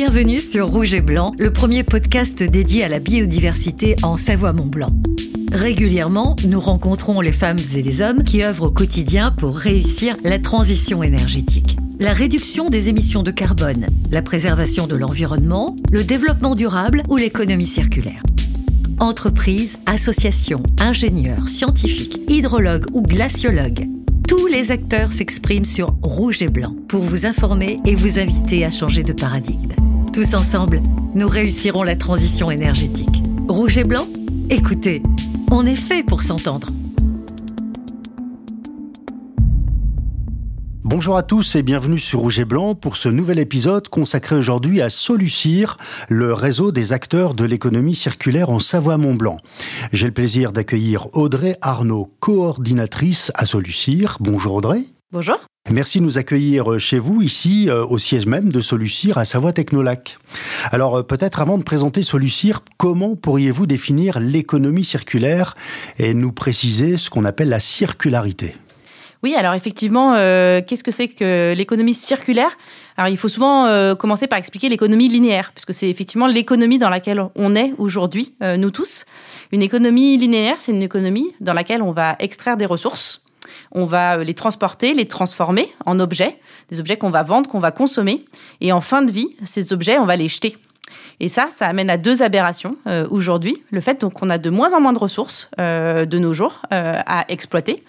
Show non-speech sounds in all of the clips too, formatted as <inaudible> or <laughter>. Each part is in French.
Bienvenue sur Rouge et Blanc, le premier podcast dédié à la biodiversité en Savoie-Mont-Blanc. Régulièrement, nous rencontrons les femmes et les hommes qui œuvrent au quotidien pour réussir la transition énergétique. La réduction des émissions de carbone, la préservation de l'environnement, le développement durable ou l'économie circulaire. Entreprises, associations, ingénieurs, scientifiques, hydrologues ou glaciologues. Tous les acteurs s'expriment sur Rouge et Blanc pour vous informer et vous inviter à changer de paradigme. Tous ensemble, nous réussirons la transition énergétique. Rouge et Blanc Écoutez, on est fait pour s'entendre. Bonjour à tous et bienvenue sur Rouge et Blanc pour ce nouvel épisode consacré aujourd'hui à Solucir, le réseau des acteurs de l'économie circulaire en Savoie-Mont-Blanc. J'ai le plaisir d'accueillir Audrey Arnaud, coordinatrice à Solucir. Bonjour Audrey. Bonjour. Merci de nous accueillir chez vous, ici, euh, au siège même de Solucir à Savoie-Technolac. Alors, euh, peut-être avant de présenter Solucir, comment pourriez-vous définir l'économie circulaire et nous préciser ce qu'on appelle la circularité? Oui, alors effectivement, euh, qu'est-ce que c'est que l'économie circulaire? Alors il faut souvent commencer par expliquer l'économie linéaire, puisque c'est effectivement l'économie dans laquelle on est aujourd'hui, nous tous. Une économie linéaire, c'est une économie dans laquelle on va extraire des ressources, on va euh, les transporter, les transformer en objets, des objets qu'on va vendre, qu'on va consommer. Et en fin de vie, ces objets, on va les jeter. Et ça, ça amène à deux aberrations euh, aujourd'hui. Le fait qu'on a de moins en moins de ressources euh, de nos jours à exploiter.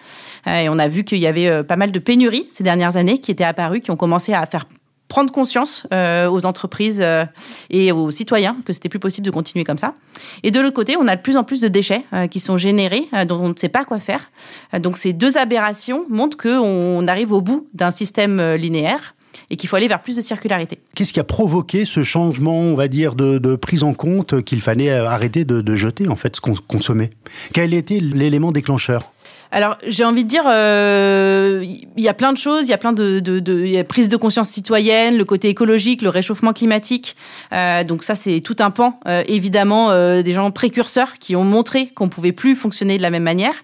et on a vu qu'il y avait pas mal de pénuries ces dernières années qui étaient apparues, qui ont commencé à faire prendre conscience euh, aux entreprises euh, et aux citoyens que c'était plus possible de continuer comme ça. Et de l'autre côté, on a de plus en plus de déchets euh, qui sont générés dont on ne sait pas quoi faire. donc ces deux aberrations montrent qu'on arrive au bout d'un système linéaire et qu'il faut aller vers plus de circularité. Qu'est-ce qui a provoqué ce changement, on va dire, de, prise en compte qu'il fallait arrêter de, jeter en fait ce qu'on consommait? Quel était l'élément déclencheur? Alors, j'ai envie de dire, euh, il y a plein de choses. Il y a plein de, de, de prise de conscience citoyenne, le côté écologique, le réchauffement climatique. Euh, donc ça, c'est tout un pan. Euh, évidemment, des gens précurseurs qui ont montré qu'on pouvait plus fonctionner de la même manière.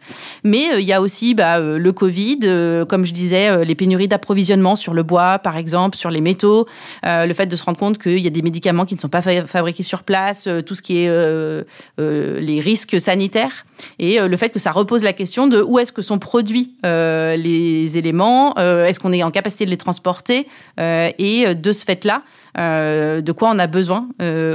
Mais il y a aussi bah, le Covid, comme je disais, les pénuries d'approvisionnement sur le bois, par exemple, sur les métaux, le fait de se rendre compte qu'il y a des médicaments qui ne sont pas fabriqués sur place, tout ce qui est les risques sanitaires, et le fait que ça repose la question de où est-ce que sont produits euh, les éléments, euh, est-ce qu'on est en capacité de les transporter, euh, et de ce fait-là, de quoi on a besoin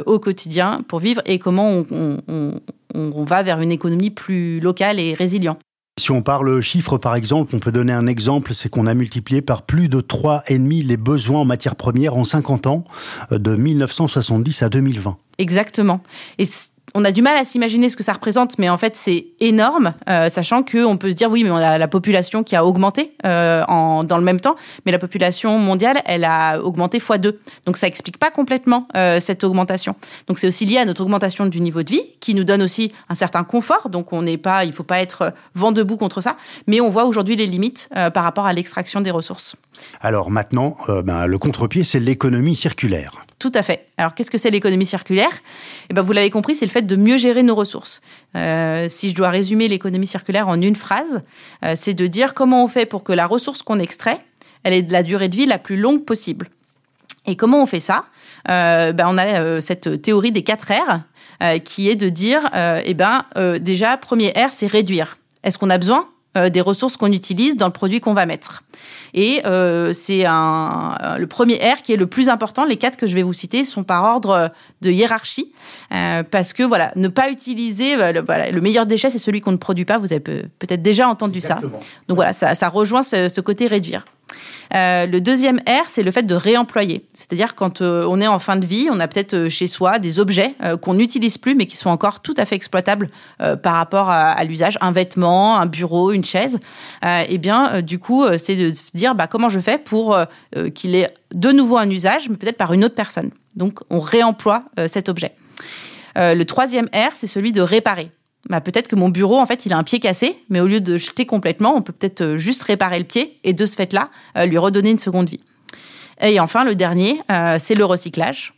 au quotidien pour vivre et comment on, va vers une économie plus locale et résiliente. Si on parle chiffres, par exemple, on peut donner un exemple, c'est qu'on a multiplié par plus de 3,5 les besoins en matières premières en 50 ans, de 1970 à 2020. Exactement. Et on a du mal à s'imaginer ce que ça représente, mais en fait, c'est énorme, euh, sachant qu'on peut se dire, oui, mais on a la population qui a augmenté euh, dans le même temps, mais la population mondiale, elle a augmenté x 2. Donc, ça explique pas complètement euh, cette augmentation. Donc, c'est aussi lié à notre augmentation du niveau de vie, qui nous donne aussi un certain confort. Donc, on n'est pas, il faut pas être vent debout contre ça, mais on voit aujourd'hui les limites par rapport à l'extraction des ressources. Alors maintenant, ben, le contre-pied, c'est l'économie circulaire. Tout à fait. Alors, qu'est-ce que c'est l'économie circulaire? Eh ben, Vous l'avez compris, c'est le fait de mieux gérer nos ressources. Euh, si je dois résumer l'économie circulaire en une phrase, euh, c'est de dire comment on fait pour que la ressource qu'on extrait, elle ait de la durée de vie la plus longue possible. Et comment on fait ça? Euh, ben, On a cette théorie des quatre R qui est de dire, eh ben, déjà, premier R, c'est réduire. Est-ce qu'on a besoin? Des ressources qu'on utilise dans le produit qu'on va mettre et euh, c'est un, le premier R qui est le plus important. Les quatre que je vais vous citer sont par ordre de hiérarchie, euh, parce que voilà, ne pas utiliser euh, le, voilà, le meilleur déchet, c'est celui qu'on ne produit pas. Vous avez peut-être déjà entendu ça. Donc voilà, ça, ça rejoint ce, ce côté réduire. Euh, le deuxième R, c'est le fait de réemployer. C'est-à-dire quand euh, on est en fin de vie, on a peut-être euh, chez soi des objets qu'on n'utilise plus, mais qui sont encore tout à fait exploitables par rapport à, l'usage. Un vêtement, un bureau, une chaise. eh bien, du coup, c'est de se dire bah, comment je fais pour qu'il ait de nouveau un usage, mais peut-être par une autre personne. Donc, on réemploie cet objet. le troisième R, c'est celui de réparer. Bah, peut-être que mon bureau, en fait, il a un pied cassé, mais au lieu de jeter complètement, on peut peut-être euh, juste réparer le pied et de ce fait-là, euh, lui redonner une seconde vie. Et enfin, le dernier, euh, c'est le recyclage.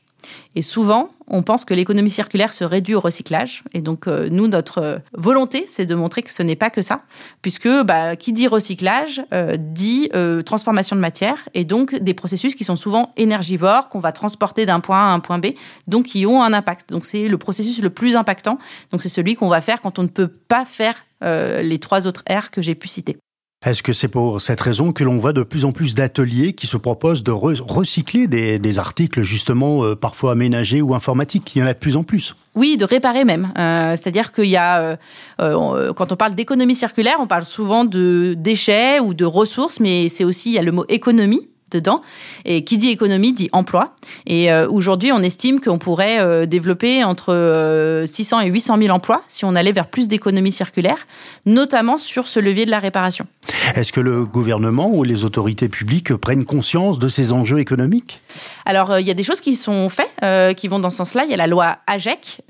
Et souvent, on pense que l'économie circulaire se réduit au recyclage. Et donc, euh, nous, notre euh, volonté, c'est de montrer que ce n'est pas que ça, puisque bah, qui dit recyclage euh, dit transformation de matière, et donc des processus qui sont souvent énergivores, qu'on va transporter d'un point A à un point B, donc qui ont un impact. Donc, c'est le processus le plus impactant. Donc, c'est celui qu'on va faire quand on ne peut pas faire les trois autres R que j'ai pu citer. Est-ce que c'est pour cette raison que l'on voit de plus en plus d'ateliers qui se proposent de recycler des, articles justement euh, parfois aménagés ou informatiques? Il y en a de plus en plus. Oui, de réparer même. Euh, c'est-à-dire qu'il y a, euh, quand on parle d'économie circulaire, on parle souvent de déchets ou de ressources, mais c'est aussi il y a le mot économie dedans. Et qui dit économie dit emploi. Et euh, aujourd'hui, on estime qu'on pourrait euh, développer entre 600 euh, et 800 000 emplois si on allait vers plus d'économie circulaire, notamment sur ce levier de la réparation. Est-ce que le gouvernement ou les autorités publiques prennent conscience de ces enjeux économiques? Alors, il y a des choses qui sont faites, qui vont dans ce sens-là. Il y a la loi AGEC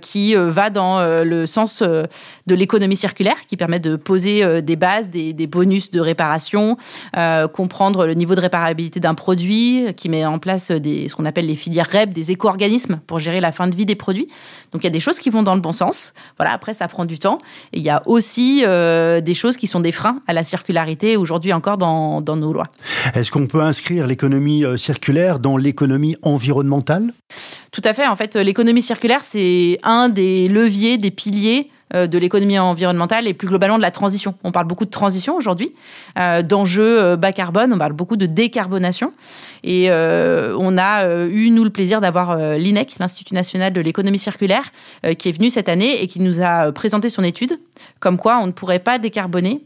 qui va dans le sens de l'économie circulaire, qui permet de poser des bases, des, des bonus de réparation, comprendre le niveau de réparabilité d'un produit, qui met en place des, ce qu'on appelle les filières REP, des éco-organismes pour gérer la fin de vie des produits. Donc il y a des choses qui vont dans le bon sens. Voilà, après ça prend du temps. Et il y a aussi euh, des choses qui sont des freins à la circularité aujourd'hui encore dans, dans nos lois. Est-ce qu'on peut inscrire l'économie euh, circulaire dans l'économie environnementale? Tout à fait. En fait, l'économie circulaire, c'est un des leviers, des piliers de l'économie environnementale et plus globalement de la transition. On parle beaucoup de transition aujourd'hui, euh, d'enjeux euh, bas carbone, on parle beaucoup de décarbonation. Et on a eu, nous, le plaisir d'avoir l'INEC, l'Institut national de l'économie circulaire, qui est venu cette année et qui nous a présenté son étude, comme quoi on ne pourrait pas décarboner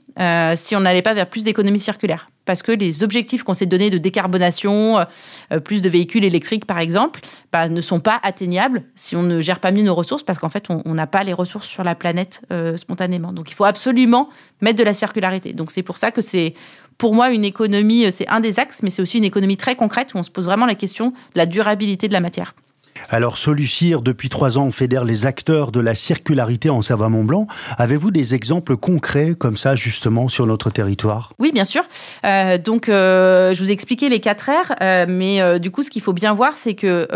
si on n'allait pas vers plus d'économie circulaire parce que les objectifs qu'on s'est donnés de décarbonation, euh, plus de véhicules électriques par exemple, bah, ne sont pas atteignables si on ne gère pas mieux nos ressources, parce qu'en fait, on n'a pas les ressources sur la planète euh, spontanément. Donc il faut absolument mettre de la circularité. Donc c'est pour ça que c'est pour moi, une économie, euh, c'est un des axes, mais c'est aussi une économie très concrète où on se pose vraiment la question de la durabilité de la matière. Alors, Solucir, depuis trois ans, fédère les acteurs de la circularité en Savoie-Mont-Blanc. Avez-vous des exemples concrets comme ça, justement, sur notre territoire? Oui, bien sûr. Euh, donc, euh, je vous ai expliqué les quatre R, euh, mais du coup, ce qu'il faut bien voir, c'est que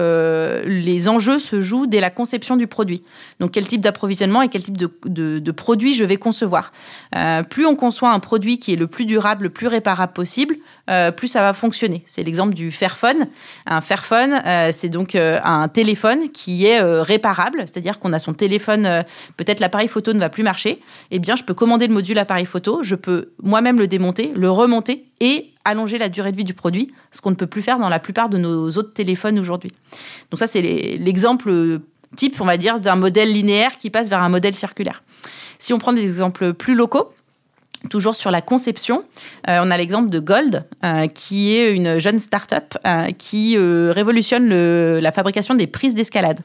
les enjeux se jouent dès la conception du produit. Donc, quel type d'approvisionnement et quel type de, de, produit je vais concevoir. plus on conçoit un produit qui est le plus durable, le plus réparable possible, plus ça va fonctionner. C'est l'exemple du Fairphone. Un Fairphone, c'est donc un téléphone qui est euh, réparable, c'est-à-dire qu'on a son téléphone, euh, peut-être l'appareil photo ne va plus marcher, eh bien je peux commander le module appareil photo, je peux moi-même le démonter, le remonter et allonger la durée de vie du produit, ce qu'on ne peut plus faire dans la plupart de nos autres téléphones aujourd'hui. Donc ça c'est l'exemple type, on va dire, d'un modèle linéaire qui passe vers un modèle circulaire. Si on prend des exemples plus locaux, Toujours sur la conception, euh, on a l'exemple de Gold, euh, qui est une jeune start-up euh, qui révolutionne la fabrication des prises d'escalade.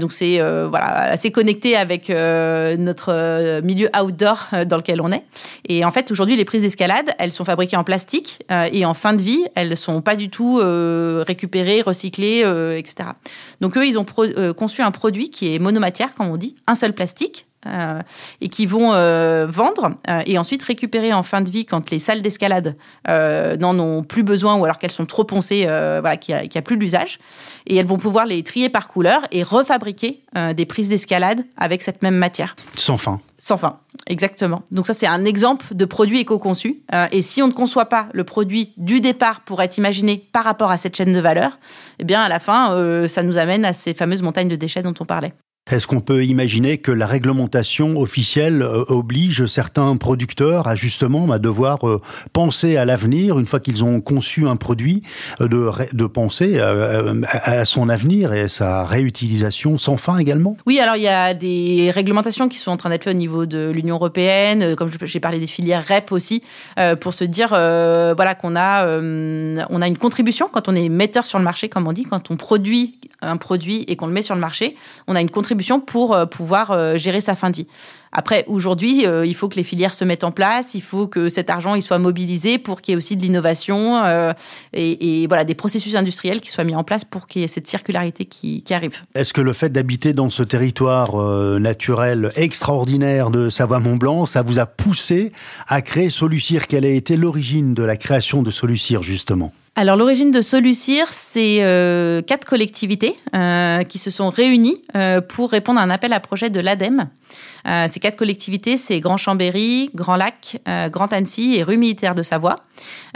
donc c'est voilà assez connecté avec notre milieu outdoor dans lequel on est. Et en fait aujourd'hui les prises d'escalade elles sont fabriquées en plastique et en fin de vie elles sont pas du tout récupérées, recyclées, etc. Donc eux ils ont conçu un produit qui est monomatière comme on dit, un seul plastique euh, et qui vont euh, vendre euh, et ensuite récupérer en fin de vie quand les salles d'escalade n'en ont plus besoin ou alors qu'elles sont trop poncées, voilà, qu'il n'y a, a, plus d'usage. Et elles vont pouvoir les trier par couleur et refabriquer des prises d'escalade avec cette même matière. Sans fin. Sans fin, exactement. Donc ça, c'est un exemple de produit éco-conçu. et si on ne conçoit pas le produit du départ pour être imaginé par rapport à cette chaîne de valeur, eh bien, à la fin, ça nous amène à ces fameuses montagnes de déchets dont on parlait. Est-ce qu'on peut imaginer que la réglementation officielle euh, oblige certains producteurs à justement à devoir euh, penser à l'avenir une fois qu'ils ont conçu un produit, euh, de, penser à, son avenir et à sa réutilisation sans fin également? Oui, alors il y a des réglementations qui sont en train d'être faites au niveau de l'Union européenne, comme j'ai parlé des filières REP aussi, pour se dire voilà qu'on a a une contribution quand on est metteur sur le marché, comme on dit, quand on produit un produit et qu'on le met sur le marché, on a une contribution pour euh, pouvoir euh, gérer sa fin de vie. Après, aujourd'hui, euh, il faut que les filières se mettent en place, il faut que cet argent il soit mobilisé pour qu'il y ait aussi de l'innovation et, voilà des processus industriels qui soient mis en place pour qu'il y ait cette circularité qui, arrive. Est-ce que le fait d'habiter dans ce territoire naturel extraordinaire de Savoie-Mont-Blanc, ça vous a poussé à créer Solucir? Quelle a été l'origine de la création de Solucir justement? Alors l'origine de Solucir, c'est euh, quatre collectivités euh, qui se sont réunies euh, pour répondre à un appel à projet de l'ADEME. ces quatre collectivités, c'est Grand Chambéry, Grand Lac, Grand Annecy et Rue Militaire de Savoie,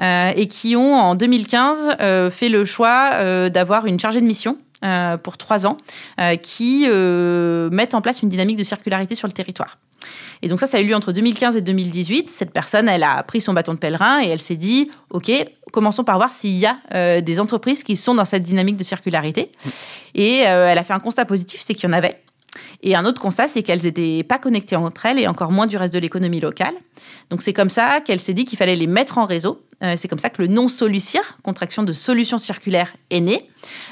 et qui ont en 2015 fait le choix d'avoir une chargée de mission pour trois ans qui mettent en place une dynamique de circularité sur le territoire. Et donc ça, ça a eu lieu entre 2015 et 2018. Cette personne, elle a pris son bâton de pèlerin et elle s'est dit, OK, commençons par voir s'il y a euh, des entreprises qui sont dans cette dynamique de circularité. Et euh, elle a fait un constat positif, c'est qu'il y en avait. Et un autre constat, c'est qu'elles n'étaient pas connectées entre elles et encore moins du reste de l'économie locale. Donc c'est comme ça qu'elle s'est dit qu'il fallait les mettre en réseau. Euh, c'est comme ça que le nom Solucir, contraction de solution circulaire, est né.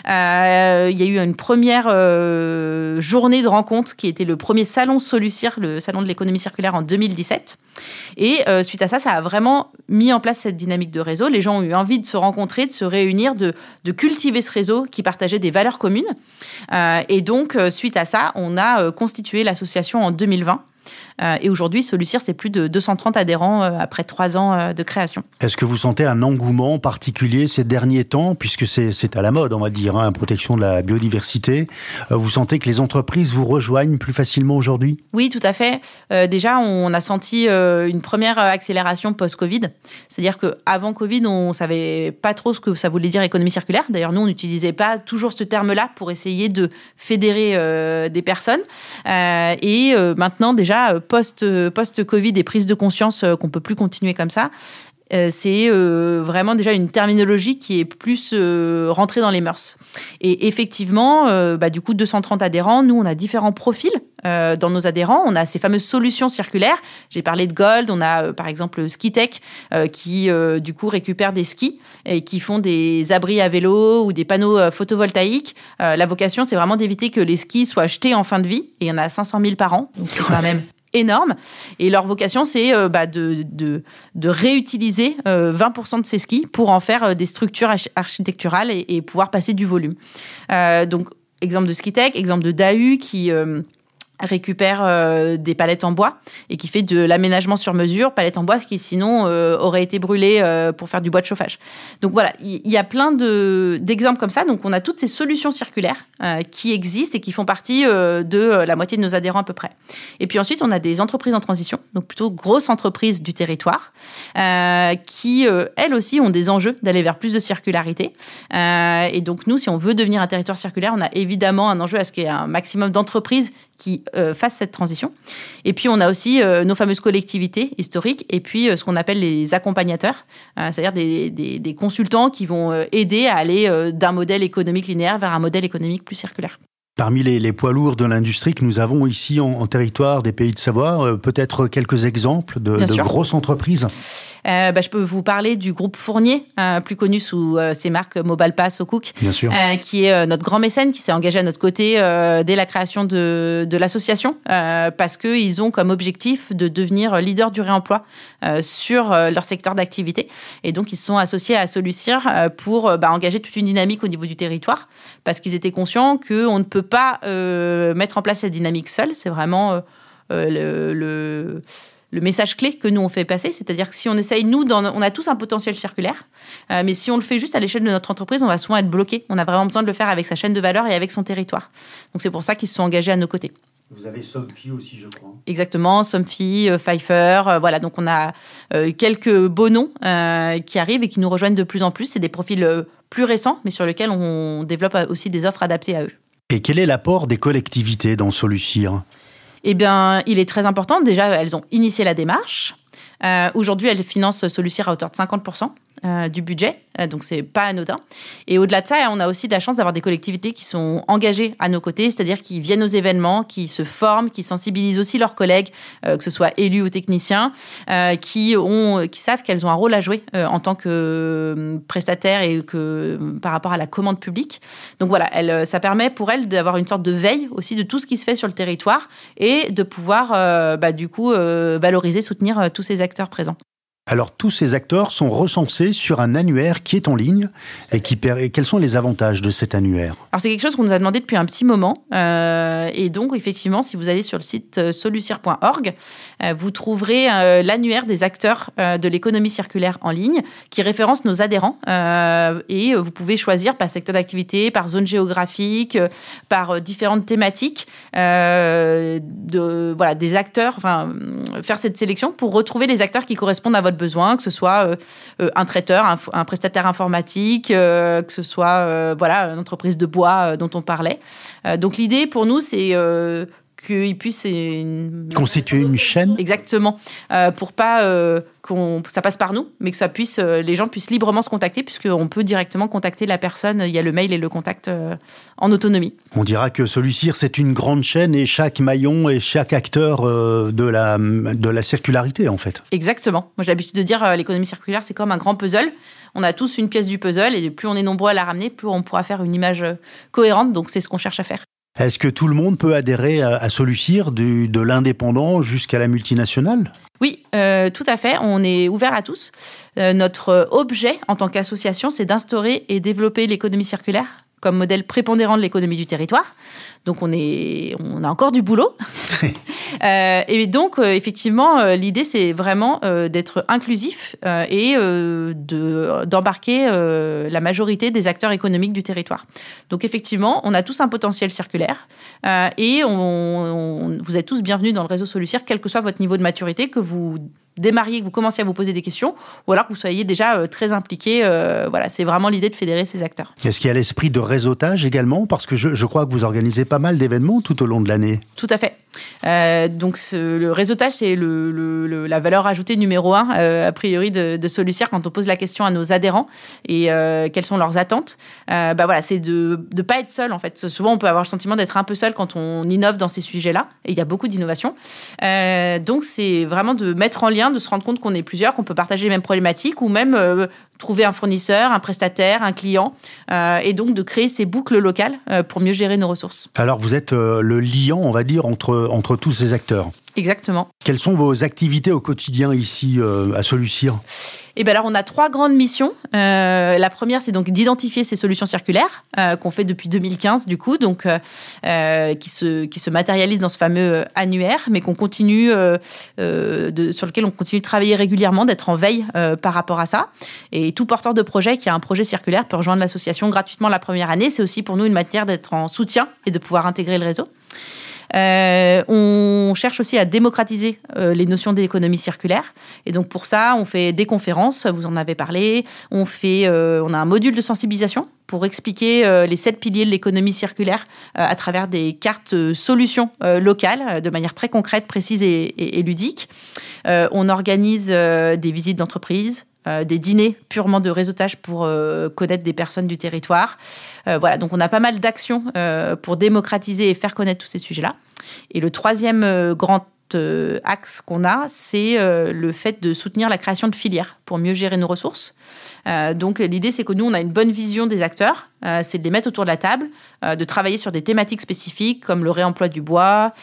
Euh, il y a eu une première euh, journée de rencontre qui était le premier salon Solucir, le salon de l'économie circulaire en 2017. Et suite à ça, ça a vraiment mis en place cette dynamique de réseau. Les gens ont eu envie de se rencontrer, de se réunir, de, de cultiver ce réseau qui partageait des valeurs communes. et donc, suite à ça, on a constitué l'association en 2020. Euh, et aujourd'hui, Solucir, c'est plus de 230 adhérents euh, après trois ans euh, de création. Est-ce que vous sentez un engouement particulier ces derniers temps, puisque c'est à la mode, on va dire, hein, protection de la biodiversité? Vous sentez que les entreprises vous rejoignent plus facilement aujourd'hui? Oui, tout à fait. déjà, on a senti une première accélération post-Covid. C'est-à-dire qu'avant Covid, on ne savait pas trop ce que ça voulait dire économie circulaire. D'ailleurs, nous, on n'utilisait pas toujours ce terme-là pour essayer de fédérer des personnes. et maintenant, déjà, post-Covid et prise de conscience euh, qu'on peut plus continuer comme ça, euh, c'est euh, vraiment déjà une terminologie qui est plus rentrée dans les mœurs. Et effectivement, bah, du coup, 230 adhérents, nous, on a différents profils dans nos adhérents. On a ces fameuses solutions circulaires. J'ai parlé de Gold, on a par exemple Skitech qui, du coup, récupère des skis et qui font des abris à vélo ou des panneaux photovoltaïques. la vocation, c'est vraiment d'éviter que les skis soient jetés en fin de vie. Et il y en a 500 000 par an, donc c'est quand même énorme. Et leur vocation, c'est euh, bah, de, réutiliser 20% euh, de ces skis pour en faire euh, des structures architecturales et, pouvoir passer du volume. donc, exemple de Skitech, exemple de DAU qui récupère euh, des palettes en bois et qui fait de l'aménagement sur mesure, palettes en bois qui sinon euh, auraient été brûlées euh, pour faire du bois de chauffage. Donc voilà, il y, a plein d'exemples comme ça. Donc on a toutes ces solutions circulaires qui existent et qui font partie de la moitié de nos adhérents à peu près. Et puis ensuite, on a des entreprises en transition, donc plutôt grosses entreprises du territoire, qui elles aussi ont des enjeux d'aller vers plus de circularité. et donc nous, si on veut devenir un territoire circulaire, on a évidemment un enjeu à ce qu'il y ait un maximum d'entreprises qui euh, fassent cette transition. Et puis, on a aussi euh, nos fameuses collectivités historiques et puis euh, ce qu'on appelle les accompagnateurs, c'est-à-dire des, des, consultants qui vont aider à aller d'un modèle économique linéaire vers un modèle économique plus circulaire. Parmi les, poids lourds de l'industrie que nous avons ici en, territoire des pays de Savoie, peut-être quelques exemples de, grosses entreprises? Euh, bah, je peux vous parler du groupe Fournier, euh, plus connu sous ses marques Mobile Pass au Cook, qui est notre grand mécène, qui s'est engagé à notre côté dès la création de, de l'association, parce qu'ils ont comme objectif de devenir leader du réemploi sur leur secteur d'activité. Et donc, ils se sont associés à Solucir pour bah, engager toute une dynamique au niveau du territoire, parce qu'ils étaient conscients qu'on ne peut pas euh, mettre en place cette dynamique seule. C'est vraiment euh, euh, le, le, message clé que nous on fait passer. C'est-à-dire que si on essaye, nous, on a tous un potentiel circulaire, mais si on le fait juste à l'échelle de notre entreprise, on va souvent être bloqué. On a vraiment besoin de le faire avec sa chaîne de valeur et avec son territoire. Donc c'est pour ça qu'ils se sont engagés à nos côtés. Vous avez Somfy aussi, je crois. Exactement, Somfy, Pfeiffer. voilà, donc on a quelques beaux noms qui arrivent et qui nous rejoignent de plus en plus. C'est des profils plus récents, mais sur lesquels on développe aussi des offres adaptées à eux. Et quel est l'apport des collectivités dans Solucir eh bien, il est très important. Déjà, elles ont initié la démarche. Euh, aujourd'hui, elles financent Solucir à hauteur de 50%. Euh, du budget, euh, donc c'est pas anodin. Et au-delà de ça, on a aussi de la chance d'avoir des collectivités qui sont engagées à nos côtés, c'est-à-dire qui viennent aux événements, qui se forment, qui sensibilisent aussi leurs collègues, euh, que ce soit élus ou techniciens, qui ont, qui savent qu'elles ont un rôle à jouer en tant que prestataires et que par rapport à la commande publique. Donc voilà, ça permet pour elles d'avoir une sorte de veille aussi de tout ce qui se fait sur le territoire et de pouvoir bah, du coup valoriser, soutenir tous ces acteurs présents. Alors tous ces acteurs sont recensés sur un annuaire qui est en ligne et qui quels sont les avantages de cet annuaire? Alors c'est quelque chose qu'on nous a demandé depuis un petit moment euh, et donc effectivement si vous allez sur le site euh, solucir.org euh, vous trouverez l'annuaire des acteurs de l'économie circulaire en ligne qui référence nos adhérents et vous pouvez choisir par secteur d'activité, par zone géographique, par différentes thématiques de voilà des acteurs enfin faire cette sélection pour retrouver les acteurs qui correspondent à votre besoin, que ce soit euh, euh, un traiteur, un, prestataire informatique, euh, que ce soit voilà une entreprise de bois dont on parlait. donc l'idée pour nous, c'est qu'il puisse constituer une chaîne. Exactement. Euh, pour pas euh, qu'on ça passe par nous mais que ça puisse euh, les gens puissent librement se contacter puisqu'on peut directement contacter la personne. Il y a le mail et le contact en autonomie. On dira que Solucir c'est une grande chaîne et chaque maillon et chaque acteur de la de la circularité en fait. Exactement. Moi j'ai l'habitude de dire l'économie circulaire c'est comme un grand puzzle. On a tous une pièce du puzzle et plus on est nombreux à la ramener plus on pourra faire une image cohérente. Donc c'est ce qu'on cherche à faire est-ce que tout le monde peut adhérer à, Solucir, de l'indépendant jusqu'à la multinationale? Oui, euh, tout à fait. On est ouvert à tous. Euh, notre objet en tant qu'association, c'est d'instaurer et développer l'économie circulaire comme modèle prépondérant de l'économie du territoire. Donc on, est, on a encore du boulot. <laughs> Euh, et donc, euh, effectivement, euh, l'idée, c'est vraiment d'être inclusif et d'embarquer la majorité des acteurs économiques du territoire. Donc, effectivement, on a tous un potentiel circulaire et on, vous êtes tous bienvenus dans le réseau Solucir, quel que soit votre niveau de maturité, que vous démarriez, que vous commenciez à vous poser des questions, ou alors que vous soyez déjà très impliqué. voilà, c'est vraiment l'idée de fédérer ces acteurs. Est-ce qu'il y a l'esprit de réseautage également? Parce que je, je crois que vous organisez pas mal d'événements tout au long de l'année. Tout à fait. Euh, donc le réseautage, c'est le, la valeur ajoutée numéro un, euh, a priori, de, de quand on pose la question à nos adhérents et euh, quelles sont leurs attentes. bah voilà, c'est de ne pas être seul en fait. Souvent, on peut avoir le sentiment d'être un peu seul quand on innove dans ces sujets-là et il y a beaucoup d'innovation. donc c'est vraiment de mettre en lien, de se rendre compte qu'on est plusieurs, qu'on peut partager les mêmes problématiques ou même trouver un fournisseur, un prestataire, un client, et donc de créer ces boucles locales pour mieux gérer nos ressources. Alors vous êtes le liant, on va dire, entre entre, tous ces acteurs. Exactement. Quelles sont vos activités au quotidien ici euh, à Solucir eh bien alors on a trois grandes missions. Euh, la première c'est donc d'identifier ces solutions circulaires euh, qu'on fait depuis 2015 du coup, donc qui se qui se matérialisent dans ce fameux annuaire, mais qu'on continue de, sur lequel on continue de travailler régulièrement, d'être en veille par rapport à ça. Et tout porteur de projet qui a un projet circulaire peut rejoindre l'association gratuitement la première année. C'est aussi pour nous une manière d'être en soutien et de pouvoir intégrer le réseau. Euh, on cherche aussi à démocratiser euh, les notions d'économie circulaire. Et donc pour ça, on fait des conférences, vous en avez parlé. On fait, euh, on a un module de sensibilisation pour expliquer les sept piliers de l'économie circulaire à travers des cartes solutions locales de manière très concrète, précise et, ludique. on organise des visites d'entreprise, des dîners purement de réseautage pour connaître des personnes du territoire. voilà, donc on a pas mal d'actions pour démocratiser et faire connaître tous ces sujets-là. Et le troisième euh, grand euh, axe qu'on a, c'est euh, le fait de soutenir la création de filières pour mieux gérer nos ressources. donc l'idée, c'est que nous, on a une bonne vision des acteurs, c'est de les mettre autour de la table, de travailler sur des thématiques spécifiques comme le réemploi du bois,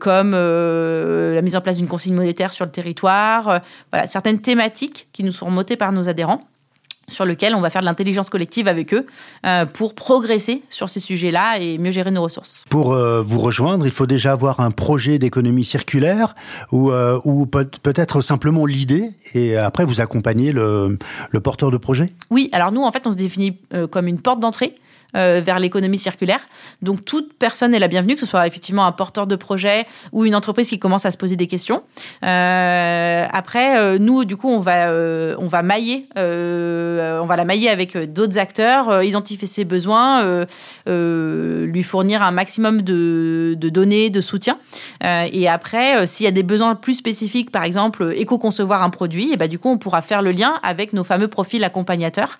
comme la mise en place d'une consigne monétaire sur le territoire, voilà, certaines thématiques qui nous sont remontées par nos adhérents sur lequel on va faire de l'intelligence collective avec eux euh, pour progresser sur ces sujets-là et mieux gérer nos ressources. Pour euh, vous rejoindre, il faut déjà avoir un projet d'économie circulaire ou, euh, ou peut-être simplement l'idée et après vous accompagnez le, le, porteur de projet Oui, alors nous en fait on se définit comme une porte d'entrée. Euh, vers l'économie circulaire. Donc toute personne est la bienvenue, que ce soit effectivement un porteur de projet ou une entreprise qui commence à se poser des questions. Euh, après, euh, nous, du coup, on va, on va mailler, on va la mailler avec d'autres acteurs, identifier ses besoins, lui fournir un maximum de, de données, de soutien. et après, s'il y a des besoins plus spécifiques, par exemple, éco-concevoir un produit, et ben, du coup, on pourra faire le lien avec nos fameux profils accompagnateurs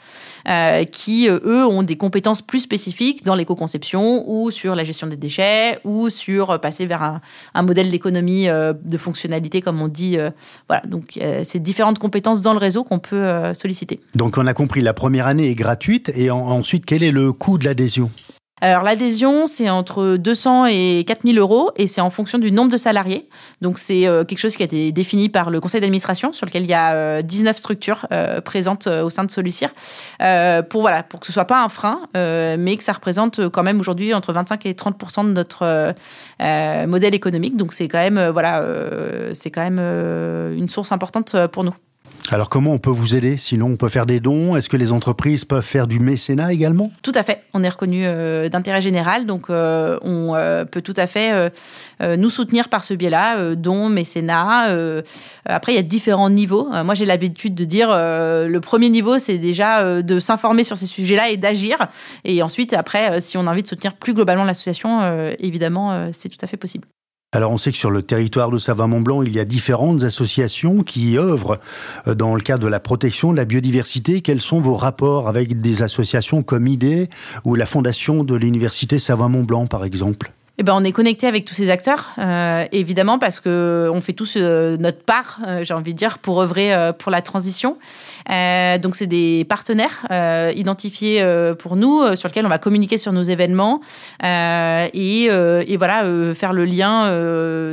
qui, eux, ont des compétences plus spécifiques dans l'éco-conception ou sur la gestion des déchets ou sur euh, passer vers un, modèle d'économie euh, de fonctionnalité, comme on dit. Euh, voilà, donc c'est différentes compétences dans le réseau qu'on peut solliciter. Donc on a compris, la première année est gratuite et ensuite, quel est le coût de l'adhésion? Alors l'adhésion, c'est entre 200 et 4000 euros et c'est en fonction du nombre de salariés. Donc c'est euh, quelque chose qui a été défini par le conseil d'administration sur lequel il y a 19 euh, structures euh, présentes au sein de Solucir pour voilà pour que ce soit pas un frein, mais que ça représente quand même aujourd'hui entre 25 et 30 de notre modèle économique. Donc c'est quand même voilà c'est quand même une source importante pour nous. Alors comment on peut vous aider? Sinon, on peut faire des dons. Est-ce que les entreprises peuvent faire du mécénat également? Tout à fait. On est reconnu euh, d'intérêt général, donc euh, on euh, peut tout à fait nous soutenir par ce biais-là, dons, mécénat. après, il y a différents niveaux. moi, j'ai l'habitude de dire le premier niveau, c'est déjà de s'informer sur ces sujets-là et d'agir. Et ensuite, après, si on a envie de soutenir plus globalement l'association, évidemment, c'est tout à fait possible. Alors on sait que sur le territoire de Savoie-Mont-Blanc, il y a différentes associations qui œuvrent euh, dans le cadre de la protection de la biodiversité. Quels sont vos rapports avec des associations comme IDE ou la fondation de l'Université Savoie-Mont-Blanc par exemple? Eh ben, on est connecté avec tous ces acteurs, euh, évidemment, parce que on fait tous euh, notre part, euh, j'ai envie de dire, pour œuvrer pour la transition. donc, c'est des partenaires identifiés pour nous, sur lesquels on va communiquer sur nos événements et, voilà, faire le lien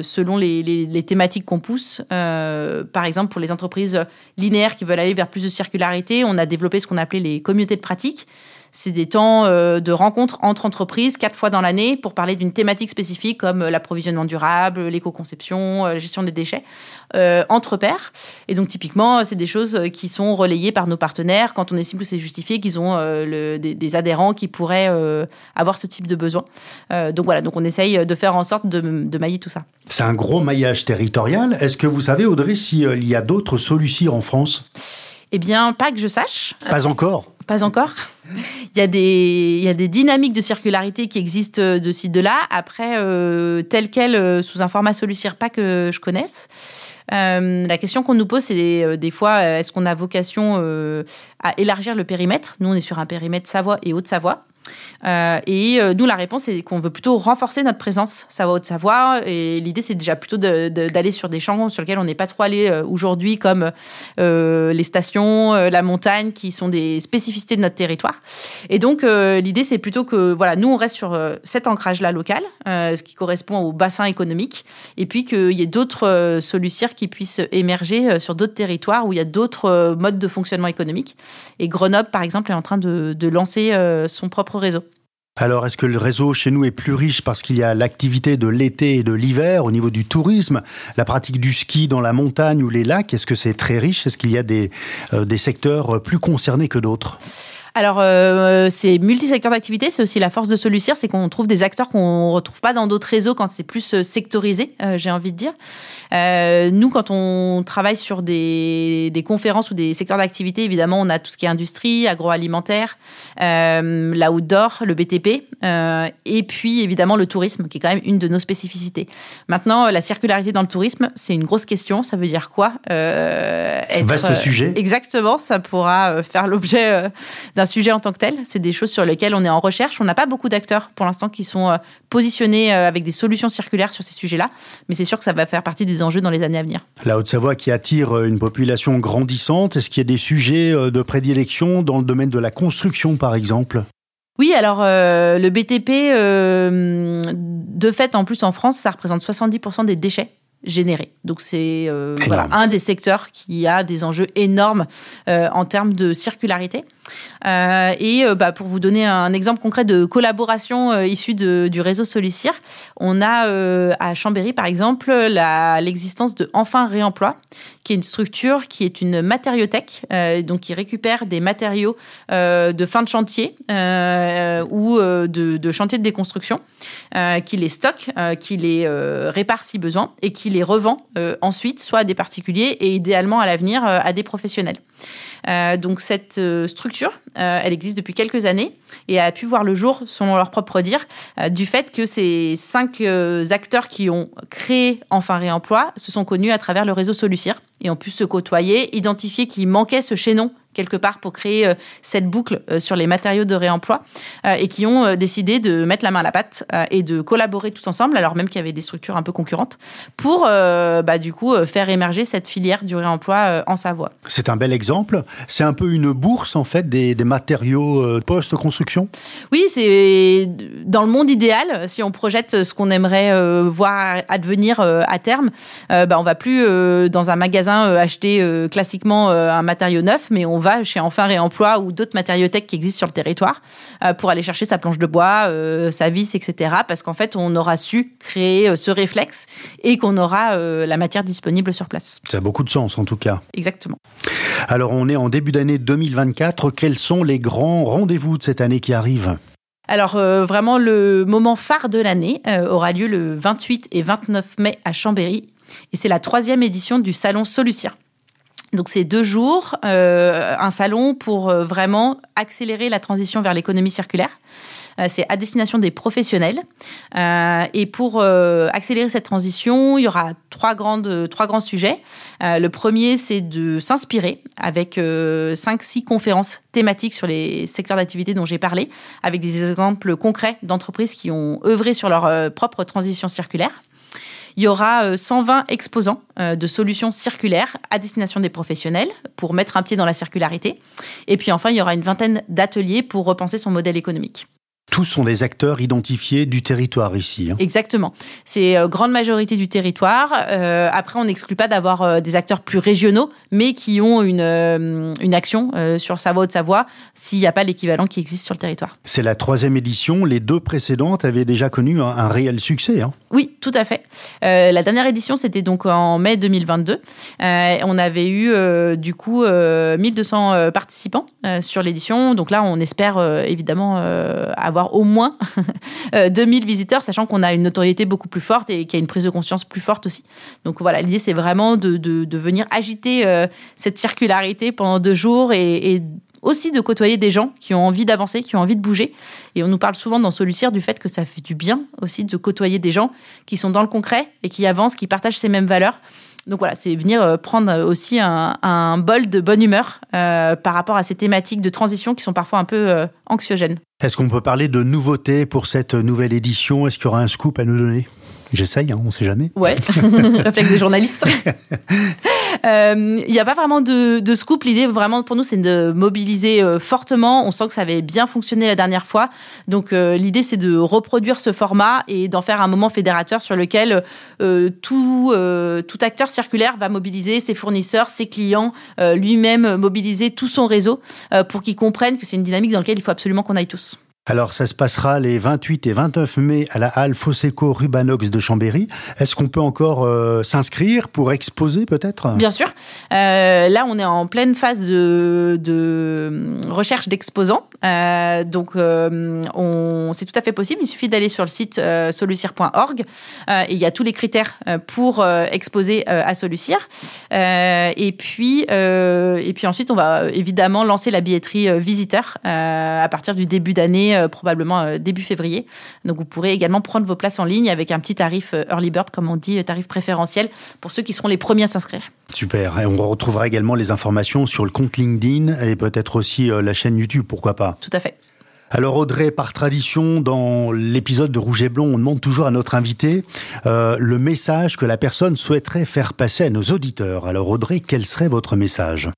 selon les, les, les thématiques qu'on pousse. par exemple, pour les entreprises linéaires qui veulent aller vers plus de circularité, on a développé ce qu'on appelait les communautés de pratique. C'est des temps euh, de rencontres entre entreprises, quatre fois dans l'année, pour parler d'une thématique spécifique comme euh, l'approvisionnement durable, l'éco-conception, euh, la gestion des déchets, entre pairs. Et donc, typiquement, c'est des choses qui sont relayées par nos partenaires quand on estime que c'est justifié, qu'ils ont des, adhérents qui pourraient avoir ce type de besoin. donc voilà, donc on essaye de faire en sorte de, de mailler tout ça. C'est un gros maillage territorial. Est-ce que vous savez, Audrey, s'il y a d'autres solutions en France? Eh bien, pas que je sache. Pas encore? Pas encore. Il y, a des, y a des dynamiques de circularité qui existent de ci, de là. Après, euh, tel quel, euh, sous un format pas que je connaisse. Euh, la question qu'on nous pose, c'est des, fois, est-ce qu'on a vocation à élargir le périmètre? Nous, on est sur un périmètre Savoie et Haute-Savoie. Euh, et euh, nous, la réponse, c'est qu'on veut plutôt renforcer notre présence Savoie-Haute-Savoie. Et l'idée, c'est déjà plutôt d'aller sur des champs sur lesquels on n'est pas trop allé euh, aujourd'hui, comme les stations, la montagne, qui sont des spécificités de notre territoire. Et donc, l'idée, c'est plutôt que, voilà, nous, on reste sur cet ancrage-là local, ce qui correspond au bassin économique, et puis qu'il y ait d'autres solutions qui puissent émerger sur d'autres territoires où il y a d'autres modes de fonctionnement économique. Et Grenoble, par exemple, est en train de lancer son propre Alors, est-ce que le réseau chez nous est plus riche parce qu'il y a l'activité de l'été et de l'hiver au niveau du tourisme, la pratique du ski dans la montagne ou les lacs? Est-ce que c'est très riche? Est-ce qu'il y a des, euh, des secteurs plus concernés que d'autres? Alors, euh, c'est multisecteur d'activité, c'est aussi la force de Solucir, c'est qu'on trouve des acteurs qu'on ne retrouve pas dans d'autres réseaux quand c'est plus euh, sectorisé, euh, j'ai envie de dire. Euh, nous, quand on travaille sur des, des conférences ou des secteurs d'activité, évidemment, on a tout ce qui est industrie, agroalimentaire, euh, l'outdoor, le BTP, euh, et puis évidemment le tourisme, qui est quand même une de nos spécificités. Maintenant, la circularité dans le tourisme, c'est une grosse question. Ça veut dire quoi euh, être, Vaste sujet. Exactement, ça pourra faire l'objet d'un sujet en tant que tel. C'est des choses sur lesquelles on est en recherche. On n'a pas beaucoup d'acteurs pour l'instant qui sont euh, positionnés euh, avec des solutions circulaires sur ces sujets-là, mais c'est sûr que ça va faire partie des enjeux dans les années à venir. La Haute-Savoie qui attire euh, une population grandissante, est-ce qu'il y a des sujets de prédilection dans le domaine de la construction, par exemple? Oui, alors le BTP, de fait, en plus en France, ça représente 70% des déchets générés. Donc c'est voilà, un des secteurs qui a des enjeux énormes en termes de circularité. Euh, et euh, bah, pour vous donner un exemple concret de collaboration euh, issue du réseau Solicir, on a à Chambéry, par exemple, l'existence de Enfin Réemploi, qui est une structure qui est une matériothèque, donc qui récupère des matériaux de fin de chantier ou de, de, chantier de déconstruction, qui les stocke, qui les répare si besoin et qui les revend ensuite, soit à des particuliers et idéalement à l'avenir à des professionnels. Euh, donc cette euh, structure, euh, elle existe depuis quelques années et a pu voir le jour, selon leur propre dire, du fait que ces cinq acteurs qui ont créé Enfin Réemploi se sont connus à travers le réseau Solucir et ont pu se côtoyer, identifier qu'il manquait ce chaînon quelque part pour créer cette boucle sur les matériaux de réemploi et qui ont décidé de mettre la main à la pâte et de collaborer tous ensemble, alors même qu'il y avait des structures un peu concurrentes, pour bah, du coup faire émerger cette filière du réemploi en Savoie. C'est un bel exemple. C'est un peu une bourse en fait des, des matériaux post-construction? Oui, c'est dans le monde idéal, si on projette ce qu'on aimerait voir advenir à terme, bah, on va plus dans un magasin acheter classiquement un matériau neuf, mais on va chez Enfin Réemploi ou d'autres matériaux-tech qui existent sur le territoire pour aller chercher sa planche de bois, sa vis, etc. Parce qu'en fait, on aura su créer ce réflexe et qu'on aura la matière disponible sur place. Ça a beaucoup de sens en tout cas. Exactement. Alors on est en début d'année 2024. Quels sont les grands rendez-vous de cette année qui arrive alors vraiment le moment phare de l'année aura lieu le 28 et 29 mai à Chambéry et c'est la troisième édition du salon Solucir. Donc c'est deux jours, euh, un salon pour euh, vraiment accélérer la transition vers l'économie circulaire. Euh, c'est à destination des professionnels. et pour accélérer cette transition, il y aura trois, grandes, trois grands sujets. le premier, c'est de s'inspirer avec cinq, six conférences thématiques sur les secteurs d'activité dont j'ai parlé, avec des exemples concrets d'entreprises qui ont œuvré sur leur propre transition circulaire. Il y aura 120 euh, exposants euh, de solutions circulaires à destination des professionnels pour mettre un pied dans la circularité. Et puis enfin, il y aura une vingtaine d'ateliers pour repenser son modèle économique. Tous sont des acteurs identifiés du territoire ici. Hein. Exactement. C'est euh, grande majorité du territoire. Euh, après, on n'exclut pas d'avoir euh, des acteurs plus régionaux, mais qui ont une, une action sur Savoie de Savoie s'il n'y a pas l'équivalent qui existe sur le territoire. C'est la troisième édition. Les deux précédentes avaient déjà connu un, réel succès. Hein. Oui, tout à fait. la dernière édition, c'était donc en mai 2022. on avait eu du coup 1200 participants sur l'édition. Donc là, on espère évidemment avoir au moins 2000 <laughs> euh, visiteurs, sachant qu'on a une notoriété beaucoup plus forte et qu'il y a une prise de conscience plus forte aussi. Donc voilà, l'idée c'est vraiment de, de, venir agiter euh, cette circularité pendant deux jours et, aussi de côtoyer des gens qui ont envie d'avancer, qui ont envie de bouger. Et on nous parle souvent dans Solucir du fait que ça fait du bien aussi de côtoyer des gens qui sont dans le concret et qui avancent, qui partagent ces mêmes valeurs. Donc voilà, c'est venir euh, prendre aussi un, bol de bonne humeur par rapport à ces thématiques de transition qui sont parfois un peu anxiogènes. Est-ce qu'on peut parler de nouveautés pour cette nouvelle édition? Est-ce qu'il y aura un scoop à nous donner? J'essaye, hein, on ne sait jamais. Ouais, <laughs> réflexe des journalistes. Il <laughs> euh, n'y a pas vraiment de, de scoop. L'idée, vraiment, pour nous, c'est de mobiliser euh, fortement. On sent que ça avait bien fonctionné la dernière fois. Donc, euh, l'idée, c'est de reproduire ce format et d'en faire un moment fédérateur sur lequel tout, tout acteur circulaire va mobiliser ses fournisseurs, ses clients, lui-même mobiliser tout son réseau pour qu'ils comprennent que c'est une dynamique dans laquelle il faut absolument qu'on aille tous. Alors, ça se passera les 28 et 29 mai à la halle Fosseco Rubanox de Chambéry. Est-ce qu'on peut encore euh, s'inscrire pour exposer peut-être? Bien sûr. Euh, là, on est en pleine phase de, de recherche d'exposants. Euh, donc, on, c'est tout à fait possible. Il suffit d'aller sur le site solucir.org et il y a tous les critères pour exposer à Solucir. et puis, et puis ensuite, on va évidemment lancer la billetterie visiteur à partir du début d'année euh, probablement euh, début février. Donc vous pourrez également prendre vos places en ligne avec un petit tarif euh, early bird, comme on dit, tarif préférentiel pour ceux qui seront les premiers à s'inscrire. Super. Et on retrouvera également les informations sur le compte LinkedIn et peut-être aussi la chaîne YouTube, pourquoi pas. Tout à fait. Alors Audrey, par tradition, dans l'épisode de Rouge et Blond, on demande toujours à notre invité le message que la personne souhaiterait faire passer à nos auditeurs. Alors Audrey, quel serait votre message?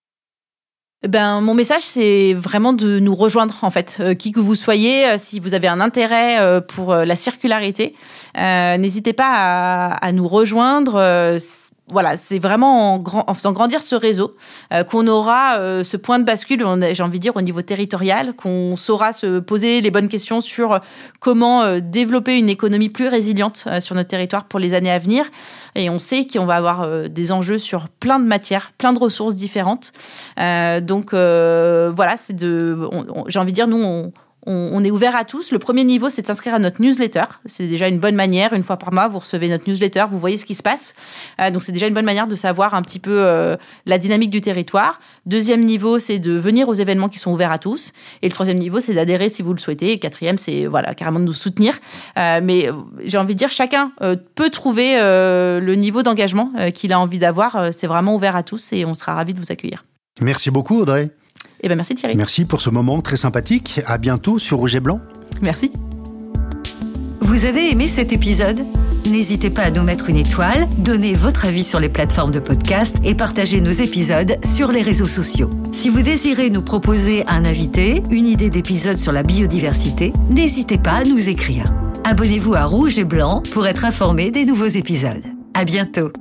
Ben, mon message, c'est vraiment de nous rejoindre, en fait. Euh, qui que vous soyez, euh, si vous avez un intérêt euh, pour la circularité, n'hésitez pas à, à, nous rejoindre voilà, c'est vraiment en, faisant grandir ce réseau euh, qu'on aura euh, ce point de bascule, j'ai envie de dire, au niveau territorial, qu'on saura se poser les bonnes questions sur comment euh, développer une économie plus résiliente sur notre territoire pour les années à venir. Et on sait qu'on va avoir des enjeux sur plein de matières, plein de ressources différentes. donc voilà, c'est de, j'ai envie de dire, nous, on, on, est ouvert à tous. Le premier niveau, c'est de s'inscrire à notre newsletter. C'est déjà une bonne manière. Une fois par mois, vous recevez notre newsletter, vous voyez ce qui se passe. Euh, donc, c'est déjà une bonne manière de savoir un petit peu euh, la dynamique du territoire. Deuxième niveau, c'est de venir aux événements qui sont ouverts à tous. Et le troisième niveau, c'est d'adhérer si vous le souhaitez. Et quatrième, c'est voilà, carrément de nous soutenir. Euh, mais j'ai envie de dire, chacun peut trouver le niveau d'engagement qu'il a envie d'avoir. c'est vraiment ouvert à tous et on sera ravis de vous accueillir. Merci beaucoup, Audrey. Eh ben merci Thierry. Merci pour ce moment très sympathique. À bientôt sur Rouge et Blanc. Merci. Vous avez aimé cet épisode? N'hésitez pas à nous mettre une étoile, donner votre avis sur les plateformes de podcast et partager nos épisodes sur les réseaux sociaux. Si vous désirez nous proposer un invité, une idée d'épisode sur la biodiversité, n'hésitez pas à nous écrire. Abonnez-vous à Rouge et Blanc pour être informé des nouveaux épisodes. À bientôt.